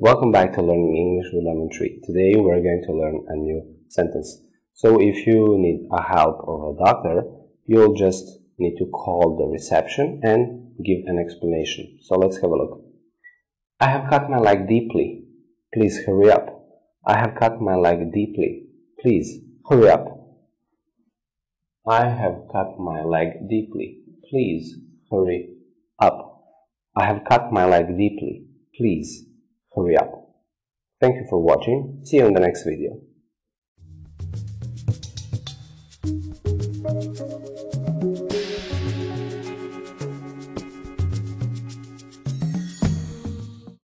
Welcome back to Learning English with Lemon Tree. Today we're going to learn a new sentence. So if you need a help of a doctor, you'll just need to call the reception and give an explanation. So let's have a look. I have cut my leg deeply. Please hurry up. I have cut my leg deeply. Please hurry up. I have cut my leg deeply. Please hurry up. I have cut my leg deeply. Please hurry up. Thank you for watching. See you in the next video.